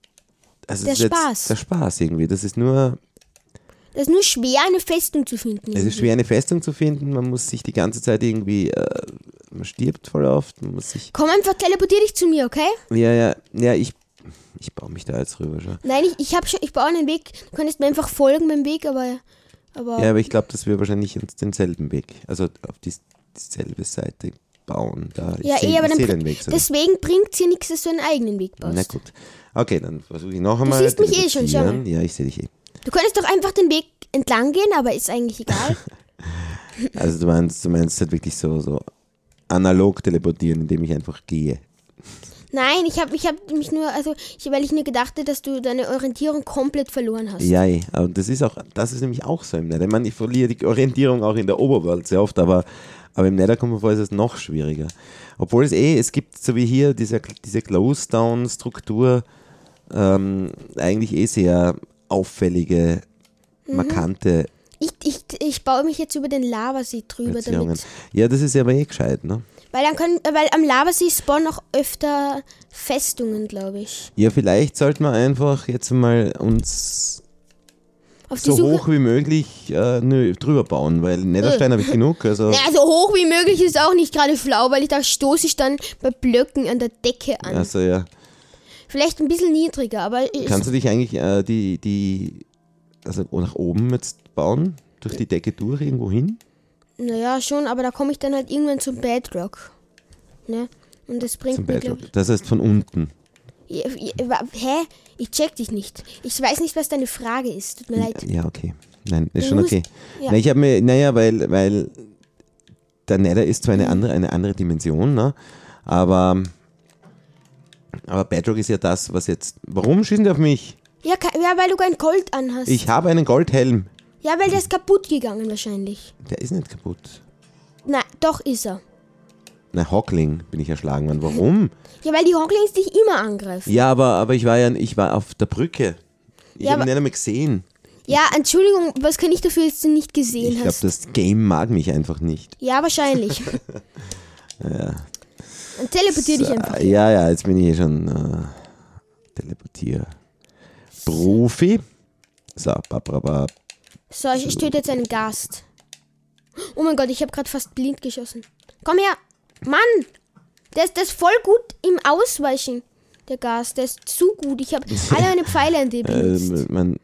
Also
Der Spaß.
Der Spaß irgendwie. Das ist nur.
Das ist nur schwer, eine Festung zu finden.
Es ist schwer, eine Festung zu finden. Man muss sich die ganze Zeit irgendwie. Äh, man stirbt voll oft. Man muss sich.
Komm einfach, teleportier dich zu mir, okay?
Ja, ja, ja, ich. Ich baue mich da jetzt rüber schon.
Nein, ich, ich, hab schon, ich baue einen Weg. Du könntest mir einfach folgen beim Weg, aber. aber
Ja, aber ich glaube, dass wir wahrscheinlich uns denselben Weg, also auf die, dieselbe Seite bauen. Da, ich
Ja,
seh-
eh, aber
ich
dann
seh Weg sogar.
deswegen bringt es dir nichts, dass du einen eigenen Weg baust.
Na gut. Okay, dann versuche ich noch einmal.
siehst mich eh schon, schau mal.
Ja, ich sehe dich eh.
Du könntest doch einfach den Weg entlang gehen, aber ist eigentlich egal.
Also du meinst, du meinst halt wirklich so, so analog teleportieren, indem ich einfach gehe.
Nein, ich habe ich hab mich nur, also ich, weil ich mir gedachte, dass du deine Orientierung komplett verloren hast.
Ja, eh. aber das ist auch, das ist nämlich auch so im Nether. Ich meine, ich verliere die Orientierung auch in der Oberwelt sehr oft, aber, aber im Nether kommt mir vor, ist es noch schwieriger. Obwohl es eh, es gibt so wie hier diese, diese Close-Down-Struktur ähm, eigentlich eh sehr auffällige,
Mhm.
markante
Ich, ich, ich baue mich jetzt über den Lavasee drüber,
Beziehungen.
damit.
Ja, das ist ja aber eh gescheit, ne?
Weil dann können, weil am Lavasee spawnen auch öfter Festungen, glaube ich.
Ja, vielleicht sollten wir einfach jetzt mal uns
Auf die
so
Suche.
hoch wie möglich äh, nö, drüber bauen, weil Netherstein habe ich genug. Also
Naja, so hoch wie möglich ist auch nicht gerade flau, weil ich da stoße ich dann bei Blöcken an der Decke an.
Also ja.
Vielleicht ein bisschen niedriger, aber
Kannst du dich eigentlich äh, die, die also nach oben jetzt bauen? Durch die Decke durch irgendwo hin?
Naja, schon, aber da komme ich dann halt irgendwann zum Bedrock. Ne? Und das bringt
Zum
mir,
Bedrock. Das heißt von unten.
wa- Hä? Ich check dich nicht. Ich weiß nicht, was deine Frage ist. Tut mir leid.
Ja, okay. Nein, ist
Du
schon okay.
ja.
Na, ich habe mir, naja, weil, weil der Nether ist zwar eine andere, eine andere Dimension, ne? aber, aber Bedrock ist ja das, was jetzt. Warum schießen die auf mich?
Ja, ja, weil du kein Gold anhast.
Ich habe einen Goldhelm.
Ja, weil der ist kaputt gegangen wahrscheinlich.
Der ist nicht kaputt.
Na, doch ist er.
Na, Hockling bin ich erschlagen worden. Warum?
Ja, weil die Hocklings dich immer angreifen.
Ja, aber, aber ich war ja ich war auf der Brücke. Ich
Ja,
habe ihn nicht einmal gesehen.
Ja, Entschuldigung, was kann ich dafür, dass du nicht gesehen
Ich glaube,
hast?
das Game mag mich einfach nicht.
Ja, wahrscheinlich. Dann teleportier dich einfach.
Ja, ja, jetzt bin ich hier schon äh, Teleportier. Profi. So, bababa.
So, ich, töte jetzt einen Gast. Oh mein Gott, ich habe gerade fast blind geschossen. Komm her. Mann! Der ist, der ist voll gut im Ausweichen, der Gast. Der ist zu gut. Ich habe alle meine Pfeile an dem benutzt.
Ähm, man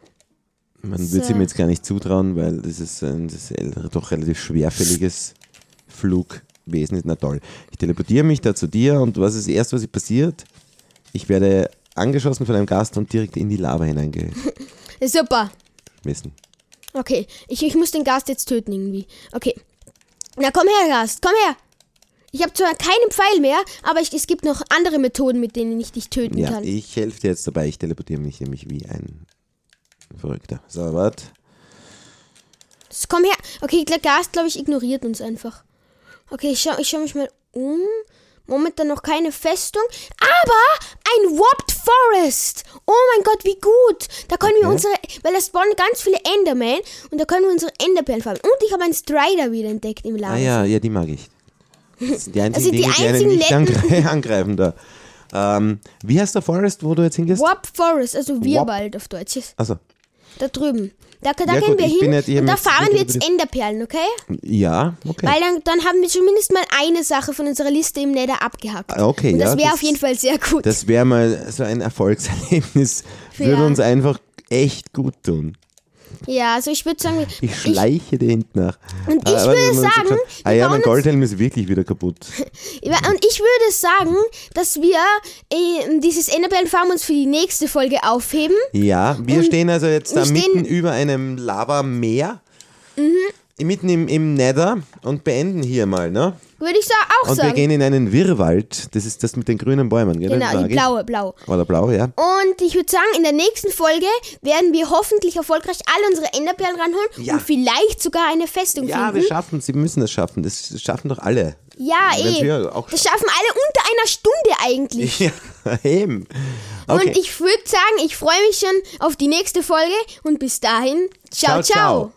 man
So.
würde es ihm jetzt gar nicht zutrauen, weil das ist ein das ist ein doch relativ schwerfälliges Flugwesen. ist. Na toll. Ich teleportiere mich da zu dir und was ist das erste, was passiert? Ich werde angeschossen von einem Gast und direkt in die Lava hineingeschmissen.
Super. Okay, ich, ich muss den Gast jetzt töten irgendwie. Okay. Na komm her, Gast, komm her. Ich habe zwar keinen Pfeil mehr, aber ich, es gibt noch andere Methoden, mit denen ich dich töten
Ja,
kann.
ich helfe dir jetzt dabei. Ich teleportiere mich nämlich wie ein Verrückter. So, warte.
Komm her. Okay, der Gast, glaube ich, ignoriert uns einfach. Okay, ich schaue ich schau mich mal um. Momentan noch keine Festung. Aber ein Warped Forest. Oh mein Gott, wie gut. Da können wir
Okay.
unsere, weil da spawnen ganz viele Endermen und da können wir unsere Enderperlen farmen. Und ich habe einen Strider wieder entdeckt im Lager.
Ah ja, ja, die mag ich. Das sind die einzigen
sind die
Dinge, die einen
einzigen
nicht angre angreifen da. Ähm, wie heißt der Forest, wo du jetzt hingehst?
Warped Forest, also Wirwald auf Deutsch.
Also,
Da drüben. Da, da
Ja,
gehen
gut,
wir hin
hab
und da
jetzt
farmen wir jetzt Enderperlen, okay?
ja, okay.
Weil dann, dann haben wir zumindest mal eine Sache von unserer Liste im Nether abgehackt.
Ah, okay,
und das
ja,
wäre auf jeden Fall sehr gut.
Das wäre mal so ein Erfolgserlebnis. Würde
Ja.
uns einfach echt gut tun.
Ja, also ich würde sagen,
Ich schleiche dir hinten nach.
Und ich
Ah,
würde sagen,
schon- Ah ja, mein Goldhelm ist wirklich wieder kaputt.
Und ich würde sagen, dass wir äh, dieses Enderperlenfarm uns für die nächste Folge aufheben.
Ja, wir
Und
stehen also jetzt da
Mhm.
mitten über einem Lavameer. Mitten im, im Nether und beenden hier mal, ne?
Würde ich sa auch
Und wir
sagen.
gehen in einen Wirrwald. Das ist das mit den grünen Bäumen, gell? Das
genau, die blaue, blau.
Oder blau, ja.
Und ich würde sagen, in der nächsten Folge werden wir hoffentlich erfolgreich alle unsere Enderperlen ranholen
Ja.
und vielleicht sogar eine Festung
Ja, wir
finden.
schaffen Sie müssen es schaffen. Das schaffen doch alle.
Ja,
Wenn
eh.
wir
Das schaffen alle unter einer Stunde eigentlich.
Ja, eben. Okay.
Und ich würde sagen, ich freue mich schon auf die nächste Folge und bis dahin,
Ciao, ciao.
ciao.